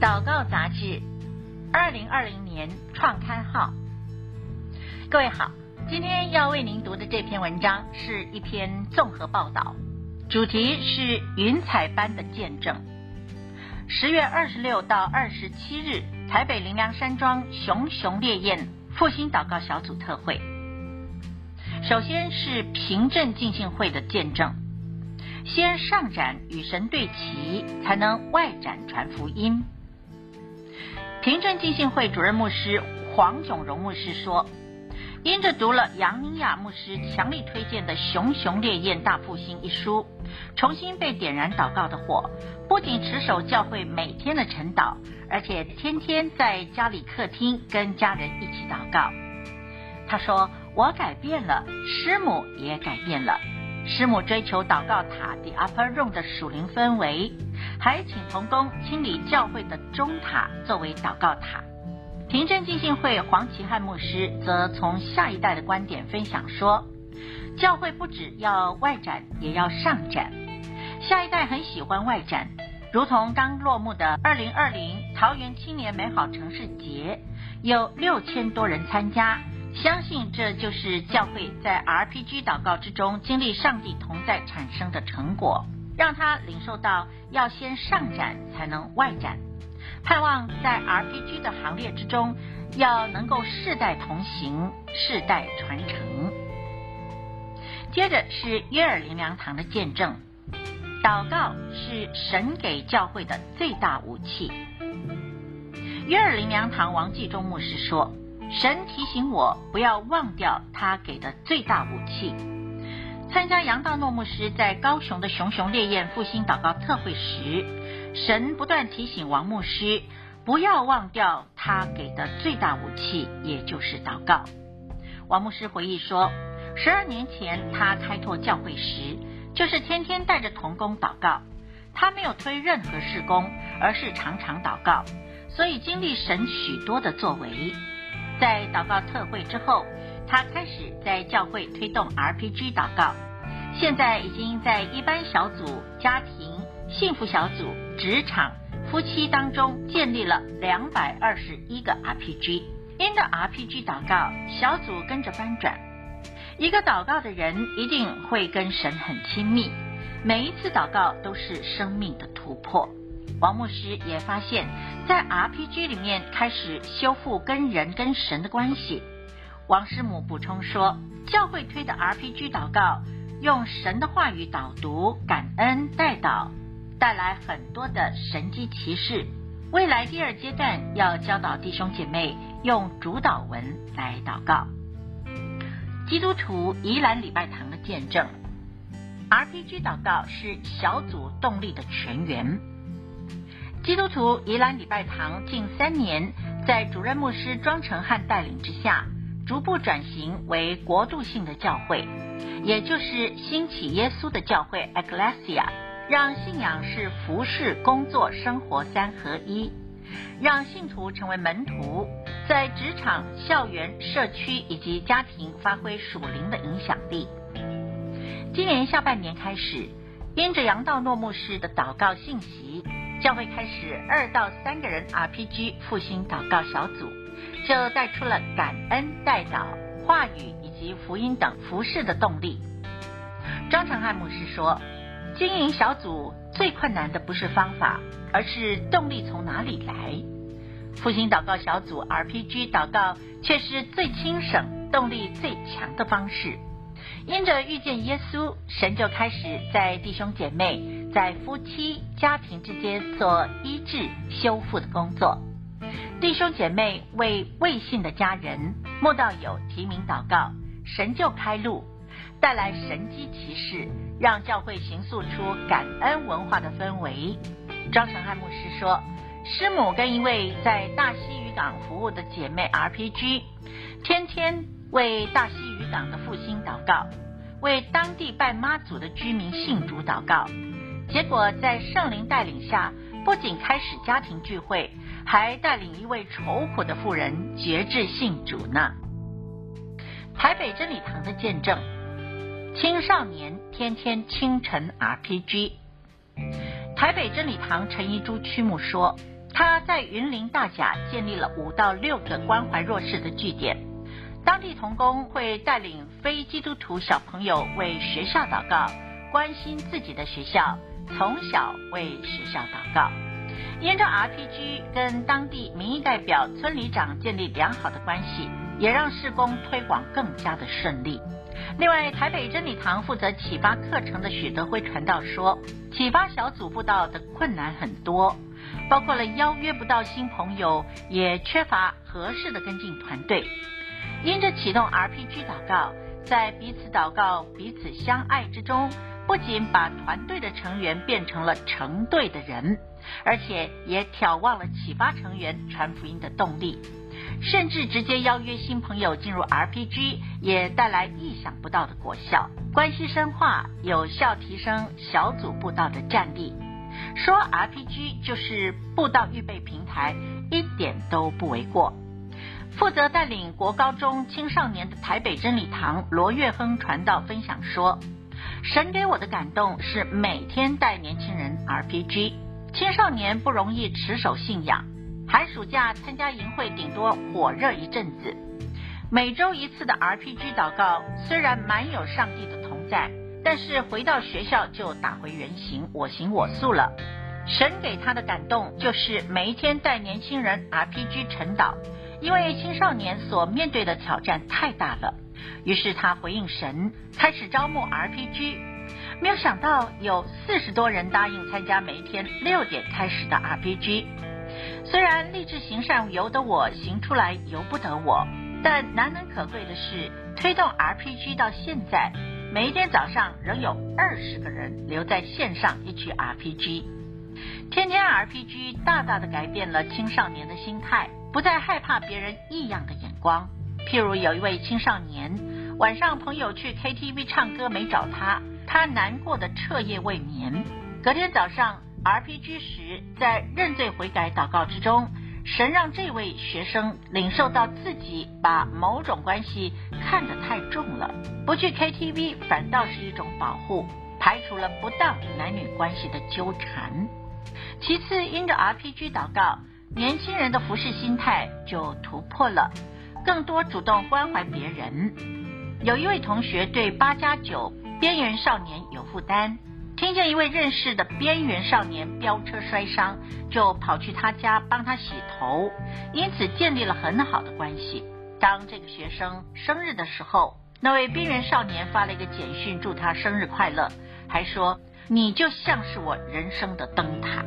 祷告杂志，二零二零年创刊号。各位好，今天要为您读的这篇文章是一篇综合报道，主题是云彩般的见证。十月二十六到二十七日，台北林良山庄熊熊烈焰复兴祷告小组特会。首先是平镇进信会的见证。先上展与神对齐，才能外展传福音。平镇浸信会主任牧师黄炯荣牧师说：“因着读了杨宁亚牧师强力推荐的《熊熊烈焰大复兴》一书，重新被点燃祷告的火，不仅持守教会每天的晨祷，而且天天在家里客厅跟家人一起祷告。”他说：“我改变了，师母也改变了。”师母追求祷告塔 The Upper Room 的属灵氛围，还请同工清理教会的中塔作为祷告塔。平镇进信会黄奇汉牧师则从下一代的观点分享说：教会不只要外展，也要上展。下一代很喜欢外展，如同刚落幕的二零二零桃园青年美好城市节，有六千多人参加。相信这就是教会在 RPG 祷告之中经历上帝同在产生的成果，让他领受到要先上展才能外展，盼望在 RPG 的行列之中要能够世代同行、世代传承。接着是约尔灵粮堂的见证，祷告是神给教会的最大武器。约尔灵粮堂王继忠牧师说。神提醒我不要忘掉他给的最大武器。参加杨道诺牧师在高雄的熊熊烈焰复兴祷告特会时，神不断提醒王牧师不要忘掉他给的最大武器，也就是祷告。王牧师回忆说，十二年前他开拓教会时，就是天天带着童工祷告，他没有推任何事工，而是常常祷告，所以经历神许多的作为。在祷告特会之后，他开始在教会推动 RPG 祷告。现在已经在一般小组、家庭、幸福小组、职场、夫妻当中建立了两百二十一个 RPG。因着 RPG 祷告，小组跟着翻转。一个祷告的人一定会跟神很亲密，每一次祷告都是生命的突破。王牧师也发现，在 RPG 里面开始修复跟人跟神的关系。王师母补充说，教会推的 RPG 祷告，用神的话语导读、感恩、代祷，带来很多的神迹奇事。未来第二阶段要教导弟兄姐妹用主祷文来祷告。基督徒宜兰礼拜堂的见证，RPG 祷告是小组动力的泉源。基督徒宜兰礼拜堂近三年，在主任牧师庄成汉带领之下，逐步转型为国度性的教会，也就是兴起耶稣的教会 （Ecclesia），让信仰是服事、工作、生活三合一，让信徒成为门徒，在职场、校园、社区以及家庭发挥属灵的影响力。今年下半年开始，因着杨道诺牧师的祷告信息。教会开始二到三个人 RPG 复兴祷告小组，就带出了感恩、代祷、话语以及福音等服事的动力。张成汉牧师说，经营小组最困难的不是方法，而是动力从哪里来。复兴祷告小组 RPG 祷告却是最轻省、动力最强的方式。因着遇见耶稣，神就开始在弟兄姐妹。在夫妻家庭之间做医治修复的工作，弟兄姐妹为未信的家人、慕道友提名祷告，神就开路，带来神迹奇事，让教会形塑出感恩文化的氛围。庄成汉牧师说，师母跟一位在大溪渔港服务的姐妹 RPG，天天为大溪渔港的复兴祷告，为当地拜妈祖的居民信主祷告。结果在圣灵带领下，不仅开始家庭聚会，还带领一位愁苦的妇人节制信主呢。台北真理堂的见证，青少年天天清晨 RPG。台北真理堂陈一珠区牧说，他在云林大甲建立了五到六个关怀弱势的据点，当地童工会带领非基督徒小朋友为学校祷告，关心自己的学校，从小为学校祷告。因着 RPG 跟当地民意代表、村里长建立良好的关系，也让事工推广更加的顺利。另外，台北真理堂负责启发课程的许德辉传道说，启发小组布道的困难很多，包括了邀约不到新朋友，也缺乏合适的跟进团队。因着启动 RPG 祷告，在彼此祷告、彼此相爱之中，不仅把团队的成员变成了成队的人，而且也挑旺了启发成员传福音的动力。甚至直接邀约新朋友进入 RPG，也带来意想不到的果效，关系深化，有效提升小组布道的战力。说 RPG 就是布道预备平台，一点都不为过。负责带领国高中青少年的台北真理堂罗月亨传道分享说，神给我的感动是每天带年轻人 RPG，青少年不容易持守信仰。寒暑假参加营会，顶多火热一阵子。每周一次的 RPG 祷告，虽然满有上帝的同在，但是回到学校就打回原形，我行我素了。神给他的感动就是每一天带年轻人 RPG 晨祷，因为青少年所面对的挑战太大了。于是他回应神，开始招募 RPG。没有想到有四十多人答应参加每一天六点开始的 RPG。虽然立志行善由得我，行出来由不得我，但难能可贵的是，推动 RPG 到现在，每一天早上仍有二十个人留在线上一起 RPG。天天 RPG 大大的改变了青少年的心态，不再害怕别人异样的眼光。譬如有一位青少年，晚上朋友去 KTV 唱歌没找他，他难过的彻夜未眠。隔天早上。RPG 时，在认罪悔改祷告之中，神让这位学生领受到自己把某种关系看得太重了，不去 KTV 反倒是一种保护，排除了不当男女关系的纠缠。其次，因着 RPG 祷告，年轻人的服侍心态就突破了，更多主动关怀别人。有一位同学对八加九边缘少年有负担。听见一位认识的边缘少年飙车摔伤，就跑去他家帮他洗头，因此建立了很好的关系。当这个学生生日的时候，那位边缘少年发了一个简讯祝他生日快乐，还说：“你就像是我人生的灯塔。”